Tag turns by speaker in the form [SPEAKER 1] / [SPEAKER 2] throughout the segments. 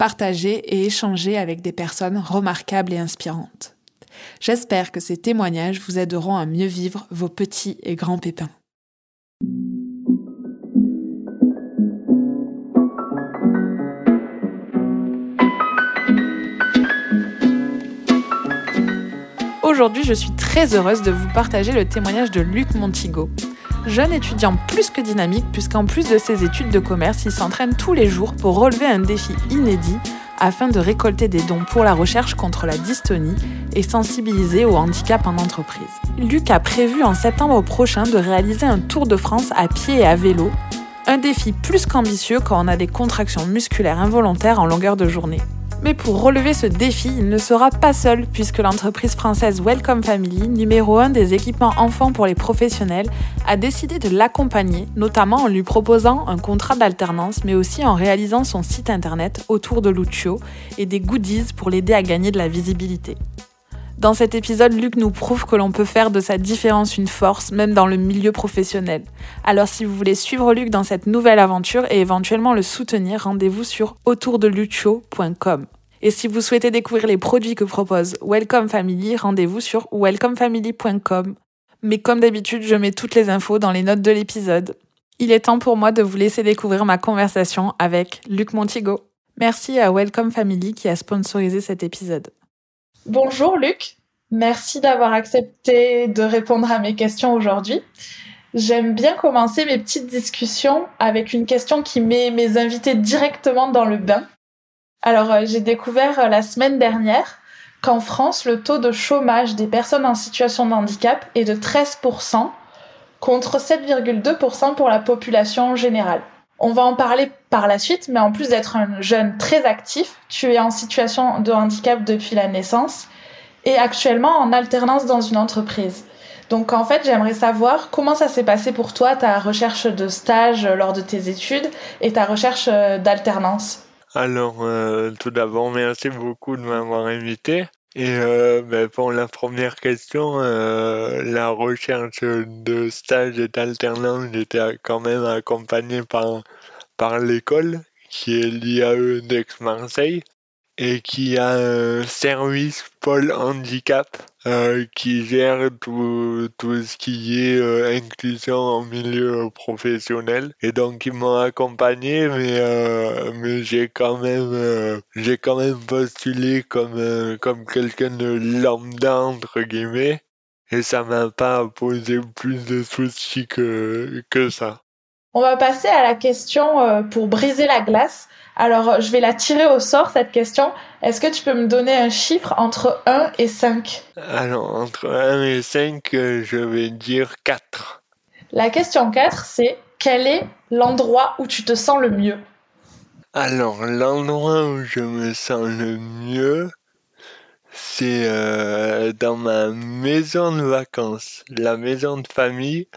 [SPEAKER 1] Partager et échanger avec des personnes remarquables et inspirantes. J'espère que ces témoignages vous aideront à mieux vivre vos petits et grands pépins. Aujourd'hui, je suis très heureuse de vous partager le témoignage de Luc Montigo. Jeune étudiant plus que dynamique, puisqu'en plus de ses études de commerce, il s'entraîne tous les jours pour relever un défi inédit afin de récolter des dons pour la recherche contre la dystonie et sensibiliser au handicap en entreprise. Luc a prévu en septembre prochain de réaliser un tour de France à pied et à vélo, un défi plus qu'ambitieux quand on a des contractions musculaires involontaires en longueur de journée. Mais pour relever ce défi, il ne sera pas seul puisque l'entreprise française Welcome Family, numéro 1 des équipements enfants pour les professionnels, a décidé de l'accompagner, notamment en lui proposant un contrat d'alternance, mais aussi en réalisant son site internet autour de Lucio et des goodies pour l'aider à gagner de la visibilité. Dans cet épisode, Luc nous prouve que l'on peut faire de sa différence une force, même dans le milieu professionnel. Alors si vous voulez suivre Luc dans cette nouvelle aventure et éventuellement le soutenir, rendez-vous sur autourdelucho.com. Et si vous souhaitez découvrir les produits que propose Welcome Family, rendez-vous sur welcomefamily.com. Mais comme d'habitude, je mets toutes les infos dans les notes de l'épisode. Il est temps pour moi de vous laisser découvrir ma conversation avec Luc Montigo. Merci à Welcome Family qui a sponsorisé cet épisode. Bonjour Luc, merci d'avoir accepté de répondre à mes questions aujourd'hui. J'aime bien commencer mes petites discussions avec une question qui met mes invités directement dans le bain. Alors euh, j'ai découvert euh, la semaine dernière qu'en France, le taux de chômage des personnes en situation de handicap est de 13% contre 7,2% pour la population générale. On va en parler par la suite, mais en plus d'être un jeune très actif, tu es en situation de handicap depuis la naissance et actuellement en alternance dans une entreprise. Donc en fait, j'aimerais savoir comment ça s'est passé pour toi, ta recherche de stage lors de tes études et ta recherche euh, d'alternance.
[SPEAKER 2] Alors, euh, tout d'abord, merci beaucoup de m'avoir invité. Et euh, ben, pour la première question, euh, la recherche de stage et d'alternance, j'étais quand même accompagné par, par l'école, qui est l'IAE d'Aix-Marseille et qui a un service pôle handicap euh, qui gère tout, tout ce qui est euh, inclusion en milieu professionnel et donc ils m'ont accompagné mais euh, mais j'ai quand même quand même postulé comme comme quelqu'un de lambda entre guillemets et ça m'a pas posé plus de soucis que que ça.
[SPEAKER 1] On va passer à la question pour briser la glace. Alors, je vais la tirer au sort, cette question. Est-ce que tu peux me donner un chiffre entre 1 et 5
[SPEAKER 2] Alors, entre 1 et 5, euh, je vais dire 4.
[SPEAKER 1] La question 4, c'est quel est l'endroit où tu te sens le mieux?
[SPEAKER 2] Alors, l'endroit où je me sens le mieux, c'est euh, dans ma maison de vacances, la maison de famille.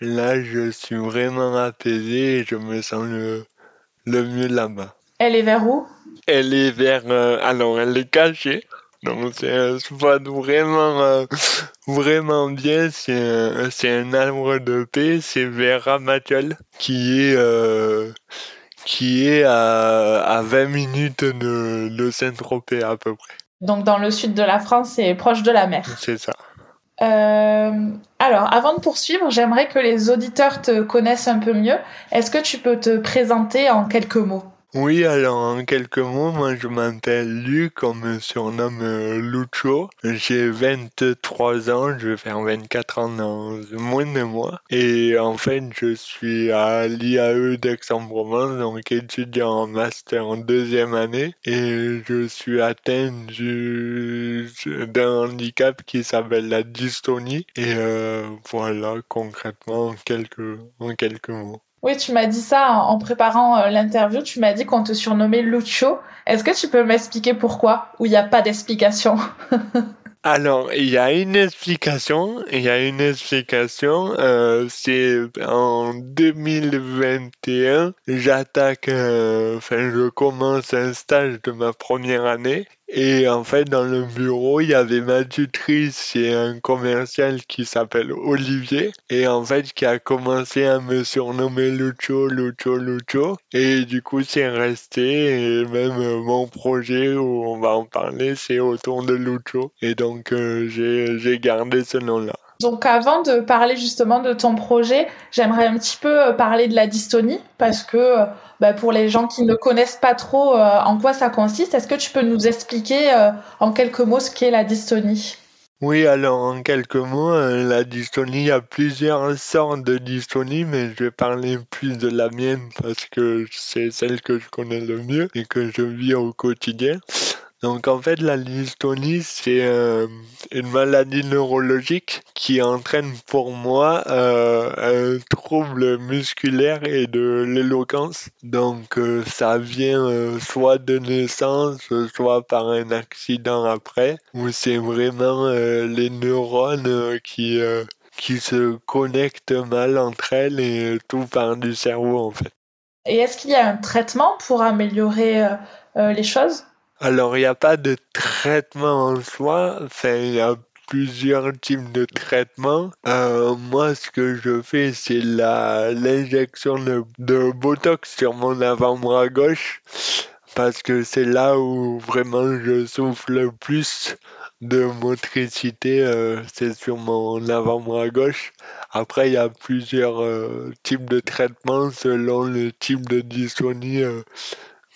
[SPEAKER 2] Là, je suis vraiment apaisé et je me sens le, le mieux là-bas.
[SPEAKER 1] Elle est vers où?
[SPEAKER 2] Elle est vers. Euh, alors, elle est cachée. Donc, c'est un spot vraiment, euh, vraiment bien. C'est un, c'est un arbre de paix. C'est vers Ramatuel, qui est, euh, qui est à, à 20 minutes de, de Saint-Tropez à peu près.
[SPEAKER 1] Donc, dans le sud de la France, c'est proche de la mer.
[SPEAKER 2] C'est ça.
[SPEAKER 1] Alors, avant de poursuivre, j'aimerais que les auditeurs te connaissent un peu mieux. Est-ce que tu peux te présenter en quelques mots?
[SPEAKER 2] Oui, alors en quelques mots, moi je m'appelle Luc, on me surnomme euh, Lucho. J'ai 23 ans, je vais faire 24 ans dans moins de mois. Et en fait, je suis à l'IAE d'Aix-en-Provence, donc étudiant en master en deuxième année. Et je suis atteint d'un handicap qui s'appelle la dystonie. Et euh, voilà, concrètement, en quelques, en quelques mots.
[SPEAKER 3] Oui, tu m'as dit ça en préparant euh, l'interview. Tu m'as dit qu'on te surnommait Lucho. Est-ce que tu peux m'expliquer pourquoi ou il n'y a pas d'explication?
[SPEAKER 2] Alors, il y a une explication. Il y a une explication. Euh, c'est en 2021, j'attaque, euh, enfin, je commence un stage de ma première année et en fait, dans le bureau, il y avait ma tutrice et un commercial qui s'appelle Olivier. Et en fait, qui a commencé à me surnommer Lucho, Lucho, Lucho. Et du coup, c'est resté. Et même euh, mon projet où on va en parler, c'est autour de Lucho. Et donc, euh, j'ai gardé ce nom-là.
[SPEAKER 3] Donc avant de parler justement de ton projet, j'aimerais un petit peu euh, parler de la dystonie parce que euh, bah, pour les gens qui ne connaissent pas trop euh, en quoi ça consiste, est-ce que tu peux nous expliquer en quelques mots ce qu'est la dystonie?
[SPEAKER 2] Oui, alors en quelques mots, la dystonie, a plusieurs sortes de dystonie, mais je vais parler plus de la mienne parce que c'est celle que je connais le mieux et que je vis au quotidien. Donc en fait, la dystonie, c'est euh, une maladie neurologique qui entraîne pour moi euh, un trouble musculaire et de l'éloquence. Donc euh, ça vient soit de naissance, soit par un accident après, où c'est vraiment les neurones qui, qui se connectent mal entre elles et tout part du cerveau en fait.
[SPEAKER 3] Et est-ce qu'il y a un traitement pour améliorer les choses?
[SPEAKER 2] Alors, il n'y a pas de traitement en soi. Enfin, il y a plusieurs types de traitements. Euh, moi, ce que je fais, c'est l'injection de, Botox sur mon avant-bras gauche parce que c'est là où vraiment je souffle le plus de motricité, euh, c'est sur mon avant-bras gauche. Après, il y a plusieurs euh, types de traitements selon le type de dystonie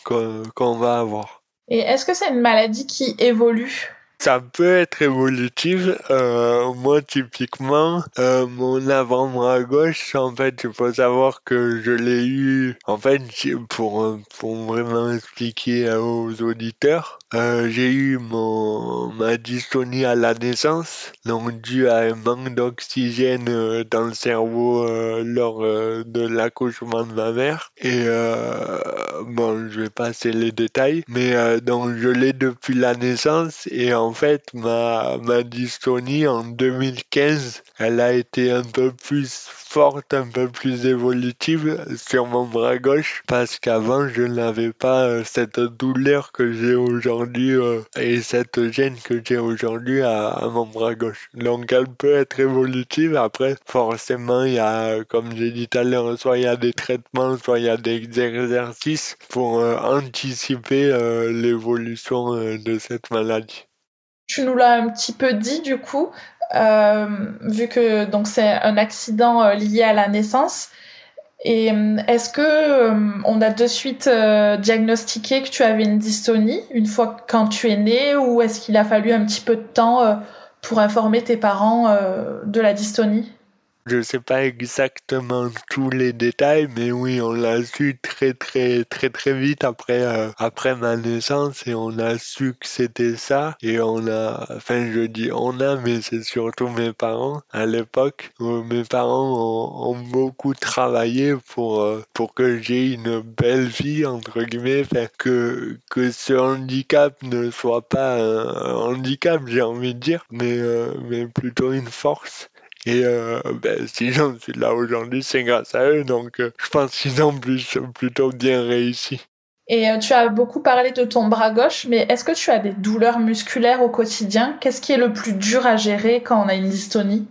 [SPEAKER 2] qu'on va avoir.
[SPEAKER 3] Et est-ce que c'est une maladie qui évolue?
[SPEAKER 2] Ça peut être évolutif. Euh, moi, typiquement, euh, mon avant-bras gauche, en fait, il faut savoir que je l'ai eu, en fait, pour, pour vraiment expliquer aux auditeurs, euh, j'ai eu mon, ma dystonie à la naissance, donc dû à un manque d'oxygène euh, dans le cerveau euh, lors de l'accouchement de ma mère. Et bon, je vais passer les détails, mais donc je l'ai depuis la naissance et en fait ma, ma dystonie en 2015, elle a été un peu plus forte, un peu plus évolutive sur mon bras gauche parce qu'avant je n'avais pas euh, cette douleur que j'ai aujourd'hui euh, et cette gêne que j'ai aujourd'hui à, mon bras gauche. Donc elle peut être évolutive. Après, forcément, il y a, comme j'ai dit tout à l'heure, soit il y a des traitements, soit il y a des exercices pour euh, anticiper l'évolution de cette maladie.
[SPEAKER 3] Tu nous l'as un petit peu dit du coup, euh, vu que donc c'est un accident euh, lié à la naissance. Et euh, est-ce que on a de suite diagnostiqué que tu avais une dystonie une fois quand tu es né, ou est-ce qu'il a fallu un petit peu de temps pour informer tes parents de la dystonie?
[SPEAKER 2] Je sais pas exactement tous les détails, mais oui, on l'a su très très très très vite après euh, après ma naissance et on a su que c'était ça et on a, enfin je dis on a, mais c'est surtout mes parents à l'époque. Mes parents ont, beaucoup travaillé pour euh, pour que j'ai une belle vie entre guillemets, que que ce handicap ne soit pas un handicap, j'ai envie de dire, mais euh, mais plutôt une force et euh, ben, si j'en suis là aujourd'hui, c'est grâce à eux. Donc, euh, je pense qu'ils ont plus, plutôt bien réussi.
[SPEAKER 3] Et euh, tu as beaucoup parlé de ton bras gauche, mais est-ce que tu as des douleurs musculaires au quotidien? Qu'est-ce qui est le plus dur à gérer quand on a une dystonie?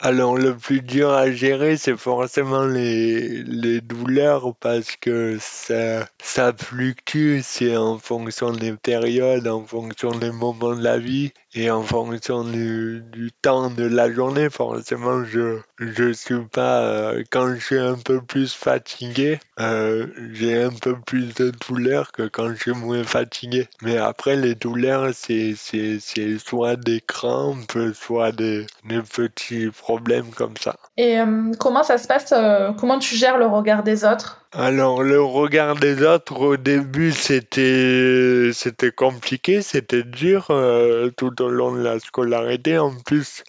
[SPEAKER 2] Alors le plus dur à gérer, c'est forcément les, les douleurs parce que ça, ça fluctue, c'est en fonction des périodes, en fonction des moments de la vie et en fonction du, du temps de la journée. Forcément, je je suis pas euh, quand je suis un peu plus fatigué, euh, j'ai un peu plus de douleurs que quand je suis moins fatigué. Mais après les douleurs, c'est c'est c'est soit des crampes, soit des des petits problèmes comme ça.
[SPEAKER 3] Et euh, comment ça se passe Comment tu gères le regard des autres?
[SPEAKER 2] Alors le regard des autres au début c'était c'était compliqué, c'était dur euh, tout au long de la scolarité. En plus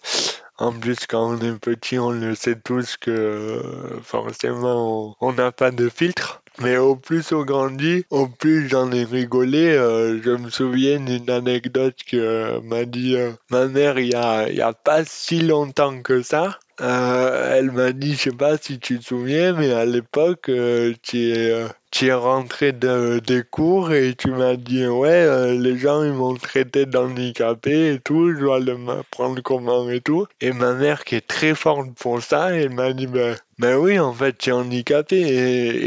[SPEAKER 2] en plus, quand on est petit, on le sait tous que forcément, on n'a pas de filtre. Mais au plus on grandit, au plus j'en ai rigolé. Euh, je me souviens d'une anecdote que m'a dit euh, ma mère il y a, y a pas si longtemps que ça. Euh, elle m'a dit, je sais pas si tu te souviens, mais à l'époque, euh, tu es, euh, es rentré de, des cours et tu m'as dit, ouais, les gens, ils m'ont traité d'handicapé et tout, je dois le prendre comment et tout. Et ma mère, qui est très forte pour ça, elle m'a dit, ben, ben oui, en fait, tu es handicapé,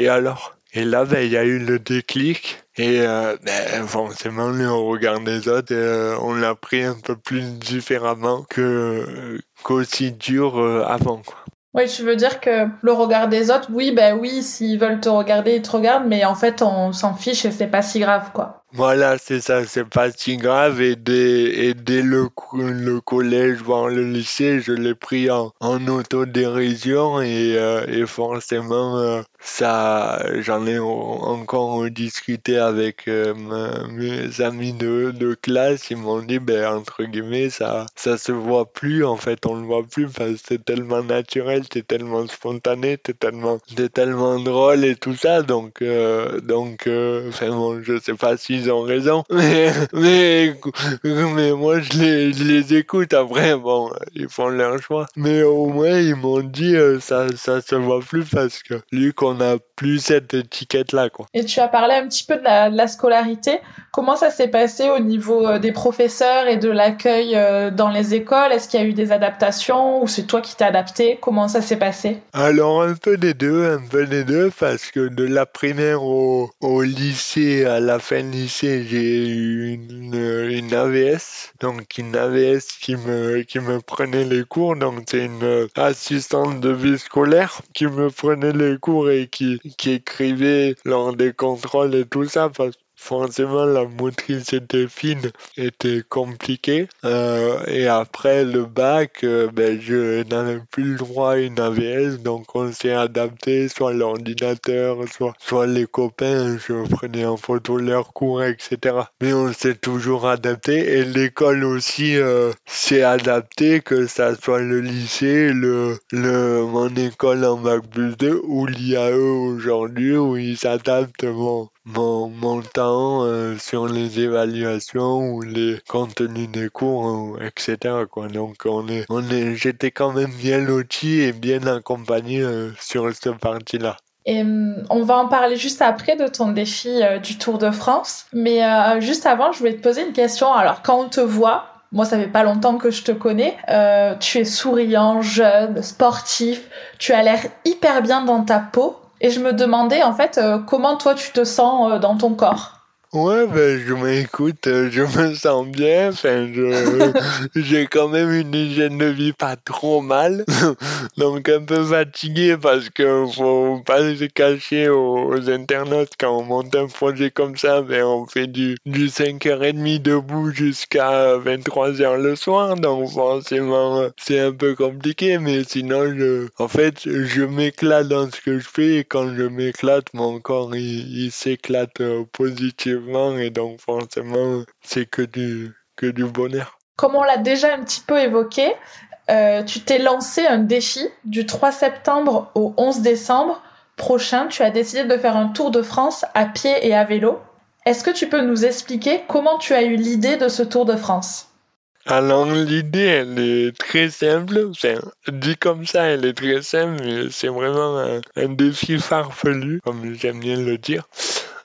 [SPEAKER 2] et alors? Et là, ben, il y a eu le déclic. Et euh, ben, forcément, le regard des autres, euh, on l'a pris un peu plus différemment que qu'aussi dur euh, avant. Quoi.
[SPEAKER 3] Oui, tu veux dire que le regard des autres, oui, ben oui, s'ils veulent te regarder, ils te regardent, mais en fait, on s'en fiche et c'est pas si grave, quoi.
[SPEAKER 2] Voilà, c'est ça, c'est pas si grave. Et dès, dès le, collège, voire le lycée, je l'ai pris en, en autodérision et, euh, et forcément, euh, j'en ai encore discuté avec euh, mes amis de, de classe. Ils m'ont dit, ben, entre guillemets, ça, ça se voit plus, en fait, on le voit plus parce que c'est tellement naturel, c'est tellement spontané, c'est tellement, tellement drôle et tout ça. Donc, donc, enfin bon, je sais pas si ils ont raison. Mais, mais, mais moi, je les, je les écoute après. Bon, ils font leur choix. Mais au moins, ils m'ont dit, euh, ça, ça se voit plus parce que, lui, qu'on a plus cette étiquette-là, quoi.
[SPEAKER 3] Et tu as parlé un petit peu de la, de la scolarité. Comment ça s'est passé au niveau euh, des professeurs et de l'accueil euh, dans les écoles? Est-ce qu'il y a eu des adaptations ou c'est toi qui t'es adapté? Comment ça s'est passé?
[SPEAKER 2] Alors, un peu des deux, un peu des deux, parce que de la primaire au, au lycée, à la fin du lycée, j'ai eu une, une AVS, donc une AVS qui me, qui me prenait les cours, donc c'est une assistante de vie scolaire qui me prenait les cours et qui, qui écrivait lors des contrôles et tout ça, parce forcément la motricité fine était compliquée. Euh, et après le bac euh, ben, je n'avais plus le droit à une AVS donc on s'est adapté soit l'ordinateur soit soit les copains je prenais en photo leurs cours etc mais on s'est toujours adapté et l'école aussi euh, s'est adaptée que ça soit le lycée le le mon école en bac plus 2 ou l'IAE aujourd'hui où ils s'adaptent mon mon, mon temps euh, sur les évaluations ou les contenus des cours, etc. Quoi. Donc on est, on est, j'étais quand même bien loti et bien accompagné euh, sur cette partie-là.
[SPEAKER 3] Et hum, on va en parler juste après de ton défi euh, du Tour de France. Mais juste avant, je voulais te poser une question. Alors, quand on te voit, moi, ça fait pas longtemps que je te connais. tu es souriant, jeune, sportif. Tu as l'air hyper bien dans ta peau. Et je me demandais en fait euh, comment toi tu te sens euh, dans ton corps?
[SPEAKER 2] Ouais, ben, je m'écoute, euh, je me sens bien, enfin, j'ai quand même une hygiène de vie pas trop mal, donc un peu fatigué parce que faut pas se cacher aux, internautes quand on monte un projet comme ça, ben, on fait du, du 5h30 debout jusqu'à 23h le soir, donc forcément, c'est un peu compliqué, mais sinon, je, en fait, je m'éclate dans ce que je fais et quand je m'éclate, mon corps, il, il s'éclate euh, positivement et donc forcément c'est que du, que du bonheur.
[SPEAKER 3] Comme on l'a déjà un petit peu évoqué, euh, tu t'es lancé un défi du 3 septembre au 11 décembre prochain. Tu as décidé de faire un tour de France à pied et à vélo. Est-ce que tu peux nous expliquer comment tu as eu l'idée de ce tour de France?
[SPEAKER 2] Alors l'idée elle est très simple, enfin dit comme ça elle est très simple mais c'est vraiment un, un défi farfelu comme j'aime bien le dire.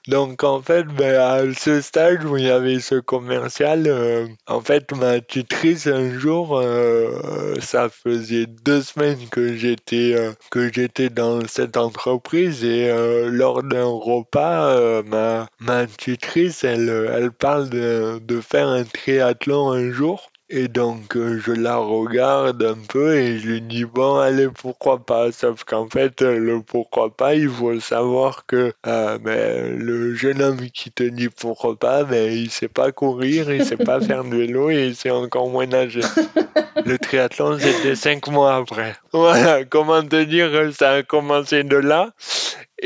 [SPEAKER 2] Donc en fait, ben, à ce stage où il y avait ce commercial, euh, en fait ma tutrice un jour, euh, ça faisait deux semaines que j'étais euh, que j'étais dans cette entreprise et lors d'un repas, ma ma tutrice, elle elle parle de, de faire un triathlon un jour. Et donc euh, je la regarde un peu et je lui dis bon allez pourquoi pas? Sauf qu'en fait euh, le pourquoi pas il faut savoir que euh, ben, le jeune homme qui te dit pourquoi pas ben, il sait pas courir il sait pas faire de vélo et il sait encore moins nager. Le triathlon c'était cinq mois après. Voilà comment te dire ça a commencé de là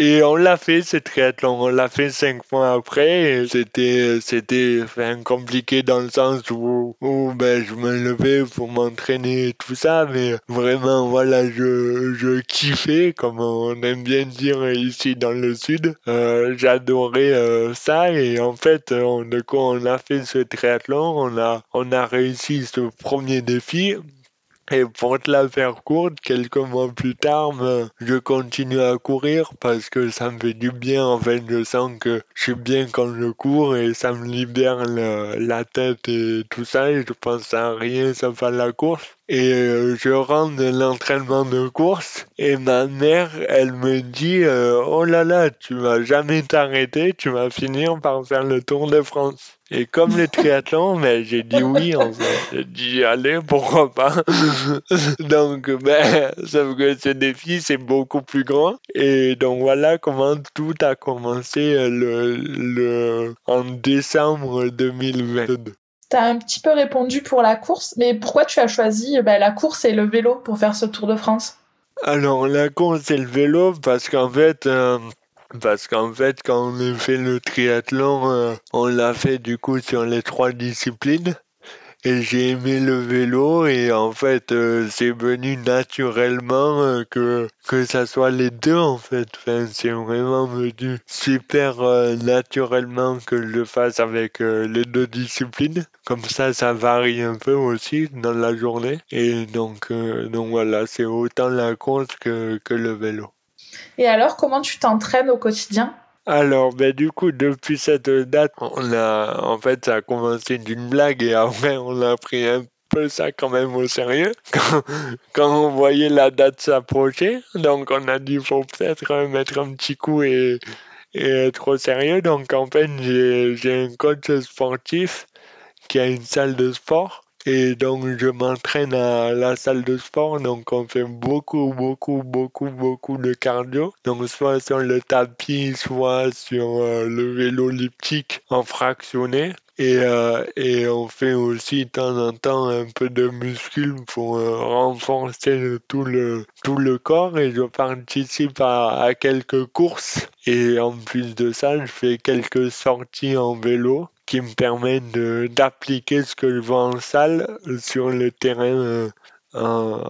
[SPEAKER 2] Et on l'a fait ce triathlon, on l'a fait cinq mois après. C'était c'était compliqué dans le sens où, où ben, je me levais pour m'entraîner et tout ça, mais vraiment voilà, je, je kiffais, comme on aime bien dire ici dans le sud. Euh, j'adorais euh, ça et en fait, on, de quoi on a fait ce triathlon, on a on a réussi ce premier défi. Et pour te la faire courte, quelques mois plus tard, je continue à courir parce que ça me fait du bien. En fait, je sens que je suis bien quand je cours et ça me libère la tête et tout ça. Je pense à rien sauf à la course. Et euh, je rentre de l'entraînement de course et ma mère, elle me dit euh, Oh là là, tu vas jamais t'arrêter, tu vas finir par faire le Tour de France. Et comme le triathlon, mais j'ai dit oui en fait. J'ai dit allez, pourquoi pas? donc, ben, sauf que ce défi, c'est beaucoup plus grand. Et donc voilà comment tout a commencé le, le, en décembre 2022.
[SPEAKER 3] Tu as un petit peu répondu pour la course, mais pourquoi tu as choisi ben, la course et le vélo pour faire ce Tour de France?
[SPEAKER 2] Alors, la course et le vélo, parce qu'en fait, euh, parce qu'en fait, quand on a fait le triathlon, euh, on l'a fait du coup sur les trois disciplines. Et j'ai aimé le vélo et en fait euh, c'est venu naturellement euh, que que ça soit les deux en fait. Enfin, c'est vraiment venu super naturellement que je le fasse avec les deux disciplines. Comme ça, ça varie un peu aussi dans la journée. Et donc donc voilà, c'est autant la course que que le vélo.
[SPEAKER 3] Et alors, comment tu t'entraînes au quotidien?
[SPEAKER 2] Alors, ben, du coup, depuis cette date, on a, en fait, ça a commencé d'une blague et après, on a pris un peu ça quand même au sérieux quand, on voyait la date s'approcher. Donc, on a dit, faut peut-être mettre un petit coup et, et être au sérieux. Donc, en fait, j'ai un coach sportif qui a une salle de sport et donc, je m'entraîne à la salle de sport. Donc, on fait beaucoup, beaucoup, beaucoup, beaucoup de cardio. Donc, soit sur le tapis, soit sur euh, le vélo elliptique en fractionné. Et, euh, et on fait aussi de temps en temps un peu de muscles pour euh, renforcer tout le, tout le corps et je participe à quelques courses et en plus de ça je fais quelques sorties en vélo qui me permettent d'appliquer ce que je vois en salle sur le terrain euh,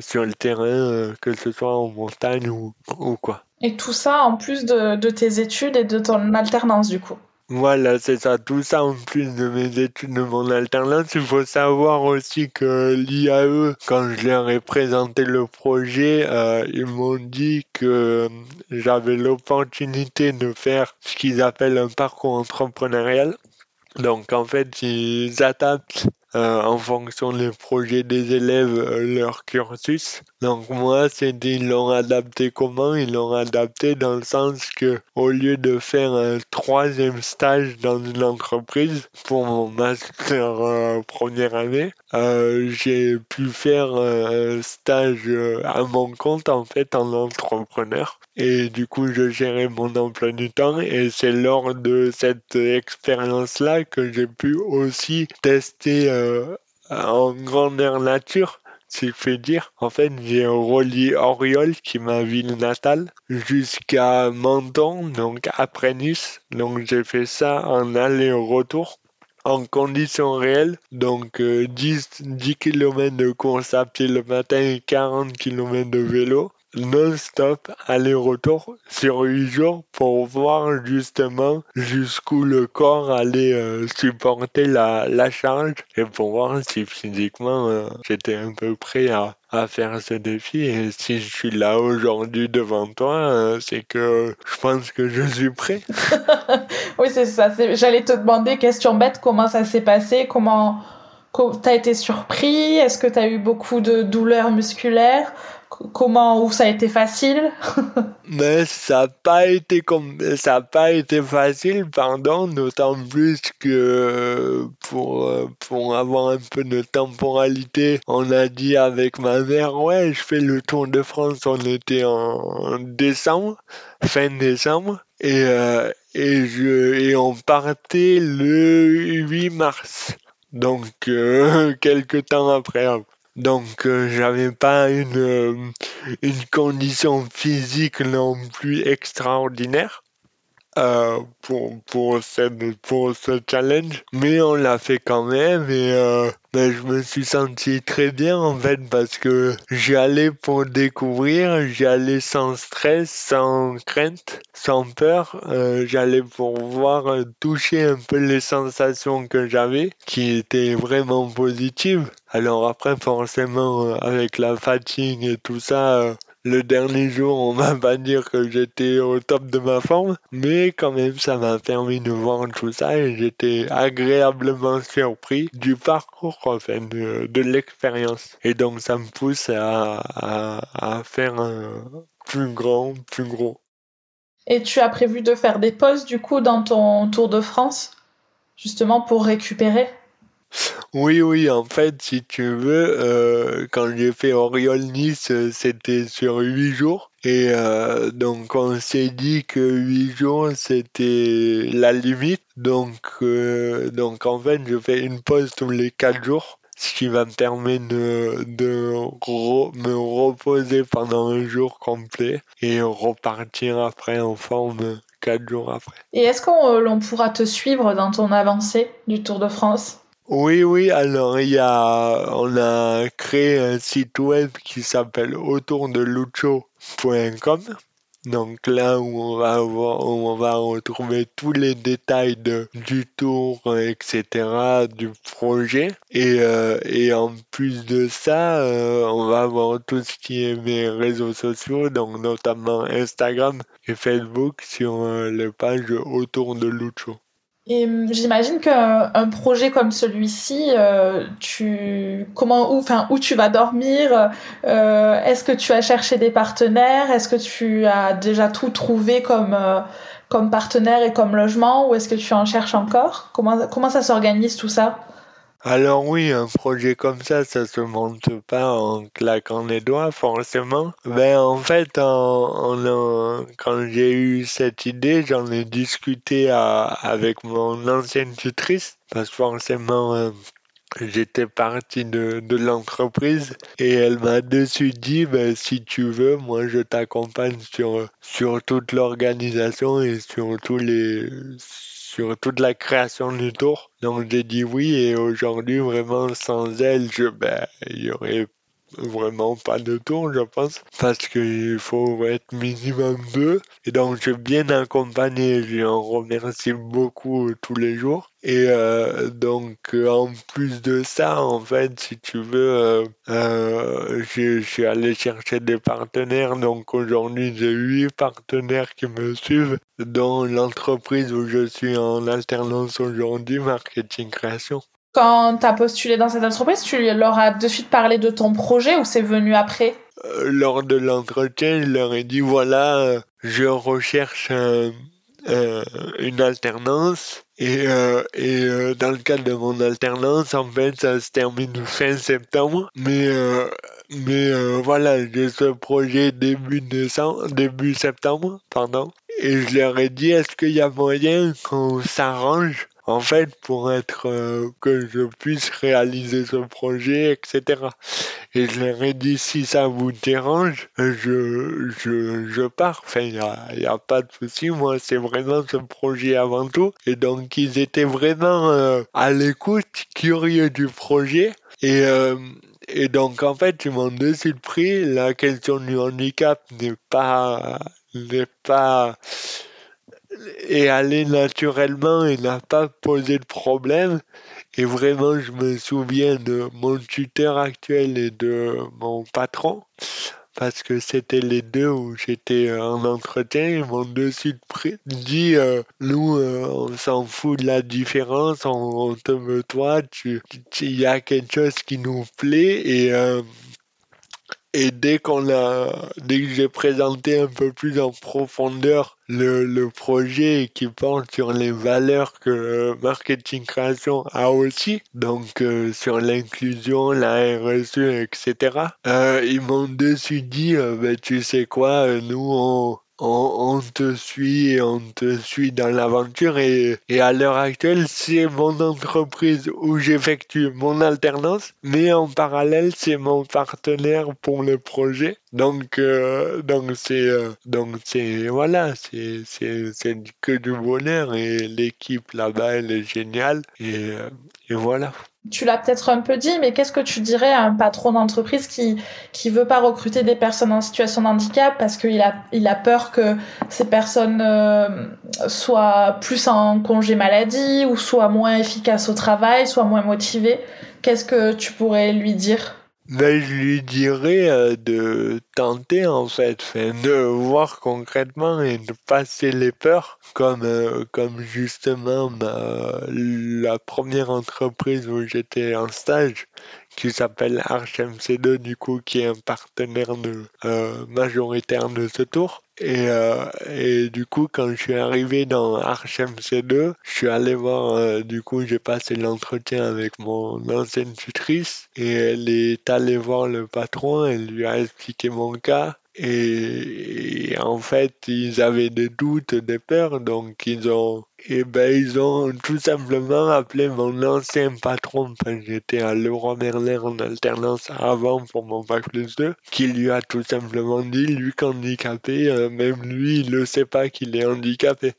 [SPEAKER 2] sur le terrain que ce soit en montagne ou, ou quoi.
[SPEAKER 3] Et tout ça en plus de, de tes études et de ton alternance du coup
[SPEAKER 2] voilà, c'est ça, tout ça en plus de mes études de mon alternance. Il faut savoir aussi que l'IAE, quand je leur ai présenté le projet, euh, ils m'ont dit que j'avais l'opportunité de faire ce qu'ils appellent un parcours entrepreneurial. Donc en fait, ils euh, en fonction des projets des élèves euh, leur cursus. Donc moi, c'est ils l'ont adapté comment? Ils l'ont adapté dans le sens que au lieu de faire un troisième stage dans une entreprise pour mon master euh, première année, j'ai pu faire un stage à mon compte en fait en entrepreneur. Et du coup, je gérais mon emploi du temps et c'est lors de cette expérience-là que j'ai pu aussi tester euh, en grandeur nature si je fais dire. En fait, j'ai relié Oriol, qui est ma ville natale, jusqu'à Menton, donc après Nice. Donc j'ai fait ça en aller-retour en conditions réelles. Donc 10, 10 km de course à pied le matin et 40 km de vélo non-stop aller-retour sur 8 jours pour voir justement jusqu'où le corps allait euh, supporter la, la, charge et pour voir si physiquement euh, j'étais un peu prêt à, à, faire ce défi. Et si je suis là aujourd'hui devant toi euh, c'est que je pense que je suis prêt.
[SPEAKER 3] oui c'est ça, j'allais te demander question bête comment ça s'est passé, comment t'as été surpris, est-ce que t'as eu beaucoup de douleurs musculaires? Comment ça a été facile
[SPEAKER 2] Mais ça n'a pas été comme ça pas été facile, pardon, d'autant plus que pour pour avoir un peu de temporalité, on a dit avec ma mère ouais, je fais le Tour de France, on était en décembre, fin décembre et euh, et je et on partait le 8 mars. Donc euh, quelques temps après donc j'avais pas une, une condition physique non plus extraordinaire. Euh, pour, pour, pour ce challenge, mais on l'a fait quand même et euh, ben, je me suis senti très bien en fait parce que j'y allais pour découvrir, j'y allais sans stress, sans crainte, sans peur, euh, j'allais pour voir toucher un peu les sensations que j'avais qui étaient vraiment positives. Alors après forcément avec la fatigue et tout ça, le dernier jour, on va pas dire que j'étais au top de ma forme, mais quand même, ça m'a permis de voir tout ça et j'étais agréablement surpris du parcours, enfin, de, de l'expérience. Et donc, ça me pousse à, à, à faire un plus grand, plus gros.
[SPEAKER 3] Et tu as prévu de faire des pauses, du coup, dans ton Tour de France, justement pour récupérer?
[SPEAKER 2] Oui, oui, en fait, si tu veux, euh, quand j'ai fait Oriol-Nice, euh, c'était sur huit jours. Et euh, donc, on s'est dit que huit jours, c'était la limite. Donc, donc, en fait, je fais une pause tous les quatre jours, ce qui va me permettre de, me reposer pendant un jour complet et repartir après en forme quatre jours après.
[SPEAKER 3] Et est-ce qu'on pourra te suivre dans ton avancée du Tour de France?
[SPEAKER 2] Oui, oui, alors il y on a créé un site web qui s'appelle autour de lucho.com. Donc là où on va on va retrouver tous les détails du tour, etc., du projet. Et, euh, et en plus de ça, euh, on va avoir tout ce qui est mes réseaux sociaux, donc notamment Instagram et Facebook sur euh, les pages autour de Lucho.
[SPEAKER 3] Et hum, j'imagine qu'un projet comme celui-ci, euh, tu comment où enfin où tu vas dormir euh, Est-ce que tu as cherché des partenaires? Est-ce que tu as déjà tout trouvé comme euh, comme partenaire et comme logement? Ou est-ce que tu en cherches encore? Comment comment ça s'organise tout ça?
[SPEAKER 2] Alors oui, un projet comme ça, ça se monte pas en claquant les doigts forcément. Ben en fait, en, quand j'ai eu cette idée, j'en ai discuté avec mon ancienne tutrice parce que forcément. Euh, j'étais parti de, l'entreprise et elle m'a dessus dit ben, si tu veux moi je t'accompagne sur sur toute l'organisation et sur tous les sur toute la création du tour. Donc j'ai dit oui et aujourd'hui vraiment sans elle, je ben il y aurait vraiment pas de tour, je pense, parce qu'il faut être minimum deux. Et donc, bien accompagné, je remercie beaucoup tous les jours. Et euh, donc, en plus de ça, en fait, si tu veux, euh, euh, je, suis allé chercher des partenaires. Donc, aujourd'hui, j'ai huit partenaires qui me suivent, dont l'entreprise où je suis en alternance aujourd'hui, Marketing Création.
[SPEAKER 3] Quand tu as postulé dans cette entreprise, tu leur as de suite parlé de ton projet ou c'est venu après?
[SPEAKER 2] Euh, Lors de l'entretien, je leur ai dit voilà, euh, je recherche une alternance et, euh, et dans le cadre de mon alternance, en fait, ça se termine fin septembre. Mais, mais voilà, j'ai ce projet début décembre, début septembre, pardon. Et je leur ai dit, est-ce qu'il y a moyen qu'on s'arrange en fait, pour être euh, que je puisse réaliser ce projet, etc. Et je leur ai dit, si ça vous dérange, je, je, je pars. Enfin, il n'y a, y a, pas de souci. Moi, c'est vraiment ce projet avant tout. Et donc, ils étaient vraiment euh, à l'écoute, curieux du projet. Et, euh, et donc, en fait, ils m'ont de suite pris. La question du handicap n'est pas, n'est pas est allé naturellement et n'a pas posé de problème. Et vraiment, je me souviens de mon tuteur actuel et de mon patron, parce que c'était les deux où j'étais en entretien. Ils m'ont de suite dit euh, Nous, euh, on s'en fout de la différence, on, te veut toi, il y a quelque chose qui nous plaît. Et. Euh, et dès qu'on a, dès que j'ai présenté un peu plus en profondeur le, le projet qui porte sur les valeurs que Marketing Création a aussi, donc euh, sur l'inclusion, la RSE, etc., euh, ils m'ont dessus dit, euh, ben, tu sais quoi, nous on, on, te suit on te suit dans l'aventure et, à l'heure actuelle c'est mon entreprise où j'effectue mon alternance mais en parallèle c'est mon partenaire pour le projet. Donc euh, donc c'est euh, c'est voilà c'est c'est que du bonheur et l'équipe là-bas elle est géniale et, euh, et voilà
[SPEAKER 3] tu l'as peut-être un peu dit, mais qu'est-ce que tu dirais à un patron d'entreprise qui qui veut pas recruter des personnes en situation de handicap parce qu'il a il a peur que ces personnes euh, soient plus en congé maladie ou soient moins efficaces au travail, soient moins motivées? Qu'est-ce que tu pourrais lui dire?
[SPEAKER 2] Ben, je lui dirais euh, de tenter en fait, de voir concrètement et de passer les peurs, comme euh, comme justement la première entreprise où j'étais en stage, qui s'appelle ArchMC2 du coup, qui est un partenaire de, euh, majoritaire de ce tour. Et, euh, et du coup, quand je suis arrivé dans ArchMC2, je suis allé voir, euh, du coup, j'ai passé l'entretien avec mon ancienne tutrice et elle est allée voir le patron, elle lui a expliqué mon cas. Et, en fait, ils avaient des doutes, des peurs, donc ils ont, et eh ben, tout simplement appelé mon ancien patron, j'étais à Leroy Merlin en alternance avant pour mon bac plus 2, qui lui a tout simplement dit, lui qu'handicapé, euh, même lui, il ne sait pas qu'il est handicapé.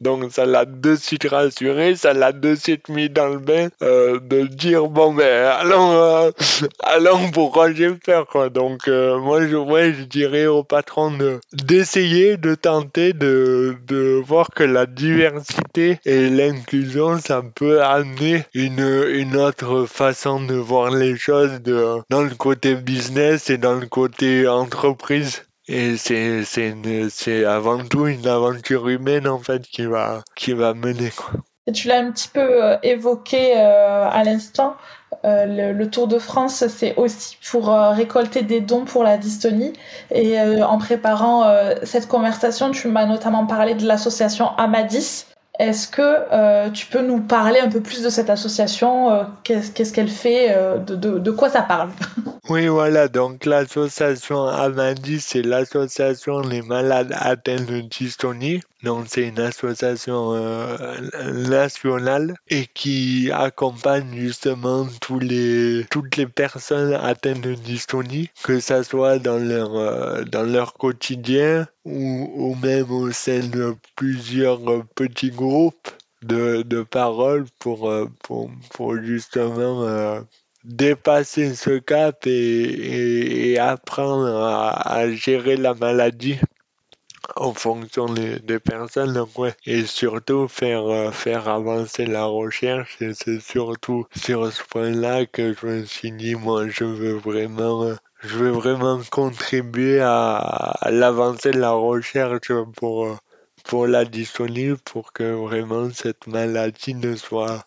[SPEAKER 2] Donc ça l'a de suite rassuré, ça l'a de suite mis dans le bain euh, de dire bon ben allons euh, allons pourquoi j'ai peur quoi. Donc euh, moi je ouais, je dirais au patron de d'essayer de tenter de de voir que la diversité et l'inclusion ça peut amener une une autre façon de voir les choses de dans le côté business et dans le côté entreprise. Et c'est, avant tout une aventure humaine en fait qui va, qui va mener. Quoi.
[SPEAKER 3] Tu l'as un petit peu euh, évoqué euh, à l'instant. Euh, le, Tour de France, c'est aussi pour récolter des dons pour la dystonie. Et en préparant cette conversation, tu m'as notamment parlé de l'association Amadis. Est-ce que tu peux nous parler un peu plus de cette association Qu'est-ce qu'elle fait de, de, quoi ça parle?
[SPEAKER 2] Oui, voilà, donc l'association Amandis, c'est l'association des malades atteints de dystonie. Donc c'est une association euh, nationale et qui accompagne justement tous les, toutes les personnes atteintes de dystonie, que ce soit dans leur, euh, dans leur quotidien ou, même au sein de plusieurs petits groupes de, de paroles pour, euh, pour, pour justement dépasser ce cap et, apprendre à, gérer la maladie en fonction des, personnes donc ouais. et surtout faire euh, faire avancer la recherche et c'est surtout sur ce point là que je me suis dit moi je veux vraiment euh, je veux vraiment contribuer à, à l'avancée de la recherche pour euh, pour la dystonie pour que vraiment cette maladie ne soit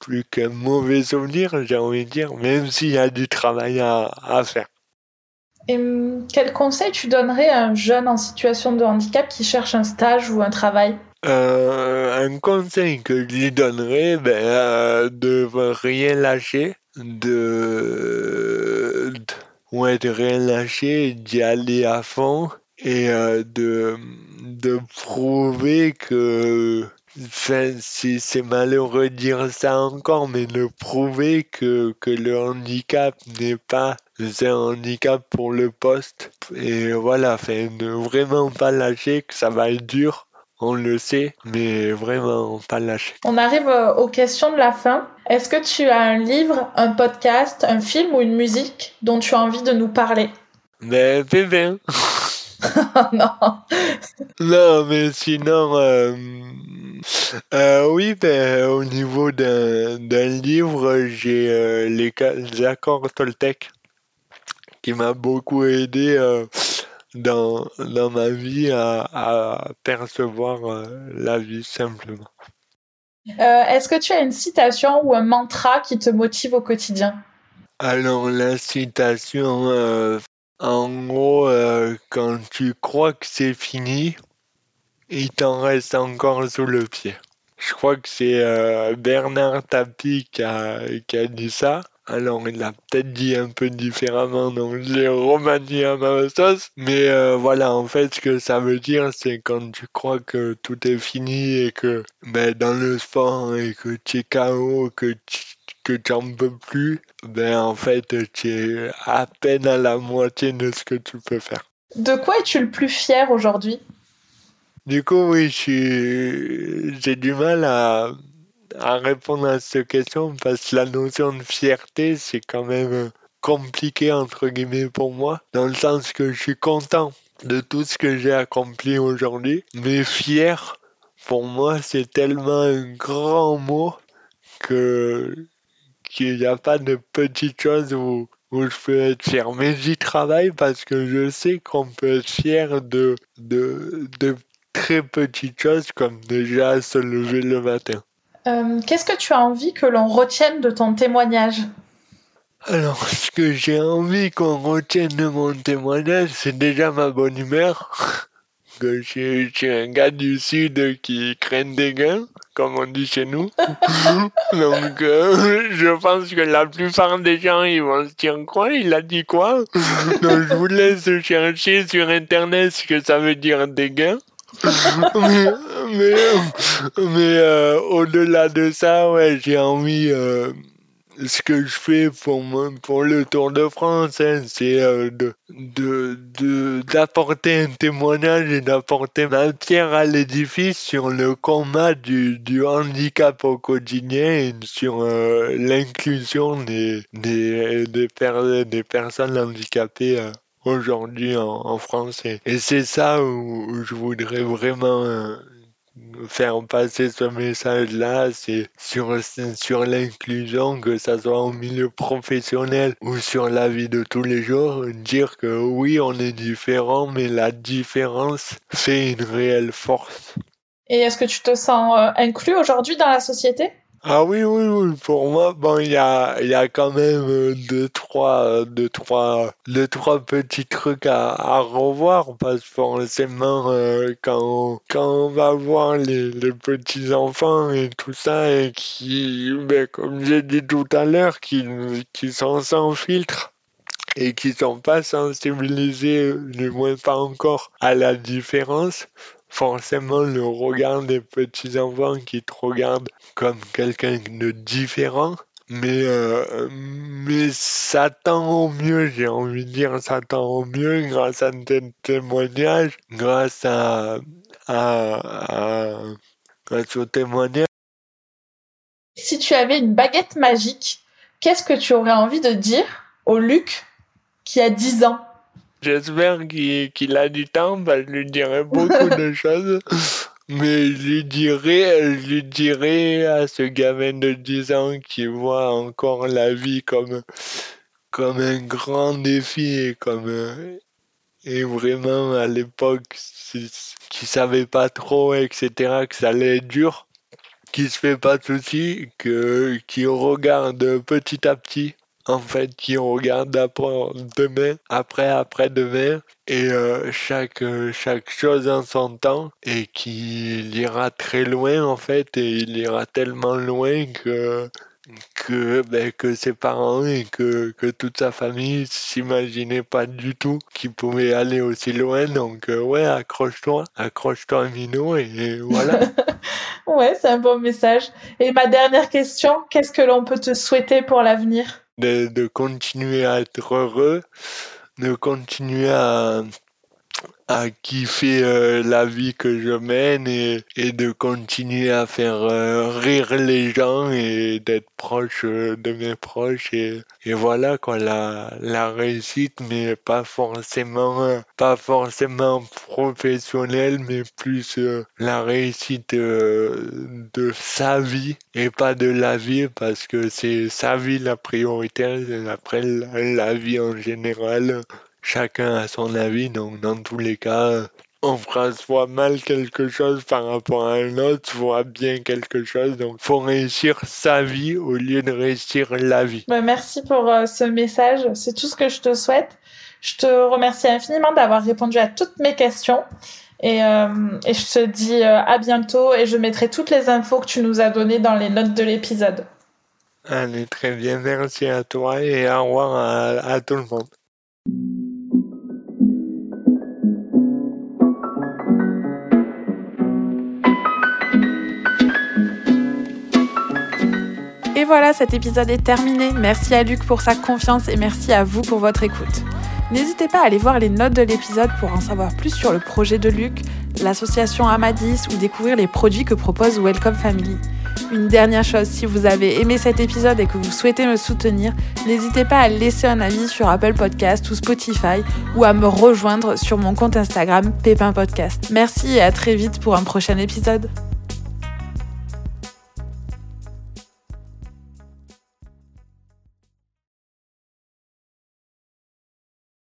[SPEAKER 2] plus qu'un mauvais souvenir, j'ai envie de dire, même s'il y a du travail à, faire.
[SPEAKER 3] Et hum, quel conseil tu donnerais à un jeune en situation de handicap qui cherche un stage ou un travail?
[SPEAKER 2] Euh, Un conseil que je lui donnerais, ben, euh, de rien lâcher, de, ouais, de rien lâcher, d'y aller à fond et euh, de, de prouver que c'est malheureux de dire ça encore, mais de prouver que, que le handicap n'est pas un handicap pour le poste. Et voilà, fait, ne vraiment pas lâcher, que ça va être dur, on le sait, mais vraiment pas lâcher.
[SPEAKER 3] On arrive aux questions de la fin. Est-ce que tu as un livre, un podcast, un film ou une musique dont tu as envie de nous parler?
[SPEAKER 2] Ben, bien.
[SPEAKER 3] non.
[SPEAKER 2] Non, mais sinon, euh, euh, oui, ben, au niveau d'un livre, j'ai euh, les, accords Toltec qui m'a beaucoup aidé dans, dans ma vie à, à percevoir la vie simplement.
[SPEAKER 3] Est-ce que tu as une citation ou un mantra qui te motive au quotidien?
[SPEAKER 2] Alors, la citation, en gros, euh, quand tu crois que c'est fini, il t'en reste encore sous le pied. Je crois que c'est euh, Bernard Tapie qui a, dit ça. Alors il l'a peut-être dit un peu différemment, donc j'ai remanié à ma sauce. Mais euh, voilà, en fait, ce que ça veut dire, c'est quand tu crois que tout est fini et que ben, dans le sport et que tu es KO, que tu que tu n'en peux plus, ben en fait, tu es à peine à la moitié de ce que tu peux faire.
[SPEAKER 3] De quoi es-tu le plus fier aujourd'hui?
[SPEAKER 2] Du coup, oui, j'ai du mal à, à répondre à cette question parce que la notion de fierté, c'est quand même compliqué entre guillemets pour moi, dans le sens que je suis content de tout ce que j'ai accompli aujourd'hui, mais fier, pour moi, c'est tellement un grand mot que qu'il n'y a pas de petites choses où, où je peux être fier. Mais j'y travaille parce que je sais qu'on peut être fier de, de, de très petites choses comme déjà se lever le matin.
[SPEAKER 3] Euh, qu'est-ce que tu as envie que l'on retienne de ton témoignage
[SPEAKER 2] Alors, ce que j'ai envie qu'on retienne de mon témoignage, c'est déjà ma bonne humeur. que je suis un gars du sud qui craigne des gains, comme on dit chez nous. Donc, euh, je pense que la plupart des gens, ils vont se dire quoi Il a dit quoi? Donc, je vous laisse chercher sur Internet ce que ça veut dire des gains mais, mais, euh, au-delà de ça, ouais, j'ai envie. Euh, ce que je fais pour, pour le Tour de France, hein, c'est euh, de, de, d'apporter un témoignage et d'apporter ma pierre à l'édifice sur le combat du, du handicap au quotidien et sur l'inclusion des, des, des, des personnes handicapées aujourd'hui en, France. Et, c'est ça où, je voudrais vraiment euh, faire passer ce message-là, c'est sur, sur l'inclusion, que ça soit au milieu professionnel ou sur la vie de tous les jours, dire que oui, on est différent, mais la différence fait une réelle force.
[SPEAKER 3] Et est-ce que tu te sens euh, inclus aujourd'hui dans la société?
[SPEAKER 2] Ah oui, oui, oui, pour moi, bon, il y a, y a quand même euh, deux, trois, euh, deux, trois, deux, trois petits trucs à, à revoir parce que forcément, euh, quand, on, quand on va voir les, les petits enfants et tout ça, et qui, ben, comme j'ai dit tout à l'heure, qui, qui sont sans filtre, et qui sont pas sensibilisés, du moins pas encore, à la différence, forcément le regard des petits enfants qui te regardent comme quelqu'un de différent. Mais, euh, mais ça tend au mieux, j'ai envie de dire, ça tend au mieux grâce à tes témoignages, grâce à, à, à, grâce témoignages.
[SPEAKER 3] Si tu avais une baguette magique, qu'est-ce que tu aurais envie de dire au Luc qui a 10 ans?
[SPEAKER 2] J'espère qu'il a du temps, je lui dirai beaucoup de choses. Mais je lui dirai, je lui à ce gamin de 10 ans qui voit encore la vie comme, comme un grand défi et comme, et vraiment à l'époque, qui savait pas trop, etc., que ça allait être dur, qui se fait pas de soucis, que, qui regarde petit à petit en fait, qui regarde demain, après, après-demain, et euh, chaque, euh, chaque chose en son temps, et qui ira très loin, en fait, et il ira tellement loin que que, ben, que ses parents et que, que toute sa famille s'imaginaient pas du tout qu'il pouvait aller aussi loin. Donc, euh, ouais, accroche-toi, accroche-toi, Mino, et voilà.
[SPEAKER 3] ouais, c'est un bon message. Et ma dernière question, qu'est-ce que l'on peut te souhaiter pour l'avenir?
[SPEAKER 2] De, continuer à être heureux, de continuer à, à kiffer euh, la vie que je mène et, de continuer à faire euh, rire les gens et d'être proche euh, de mes proches et, et voilà quoi la, la réussite mais pas forcément pas forcément professionnelle mais plus la réussite de sa vie et pas de la vie parce que c'est sa vie la priorité après la vie en général chacun a son avis, donc dans tous les cas, on fera soit mal quelque chose par rapport à un autre, soit bien quelque chose. Donc, faut réussir sa vie au lieu de réussir la vie.
[SPEAKER 3] Bah, merci pour euh, ce message. C'est tout ce que je te souhaite. Je te remercie infiniment d'avoir répondu à toutes mes questions. Et, euh, et je te dis euh, à bientôt et je mettrai toutes les infos que tu nous as données dans les notes de l'épisode.
[SPEAKER 2] Allez, très bien, merci à toi et au revoir à tout le monde.
[SPEAKER 1] Et voilà, cet épisode est terminé. Merci à Luc pour sa confiance et merci à vous pour votre écoute. N'hésitez pas à aller voir les notes de l'épisode pour en savoir plus sur le projet de Luc, l'association Amadis ou découvrir les produits que propose Welcome Family. Une dernière chose, si vous avez aimé cet épisode et que vous souhaitez me soutenir, n'hésitez pas à laisser un avis sur Apple Podcast ou Spotify ou à me rejoindre sur mon compte Instagram Pépin Podcast. Merci et à très vite pour un prochain épisode.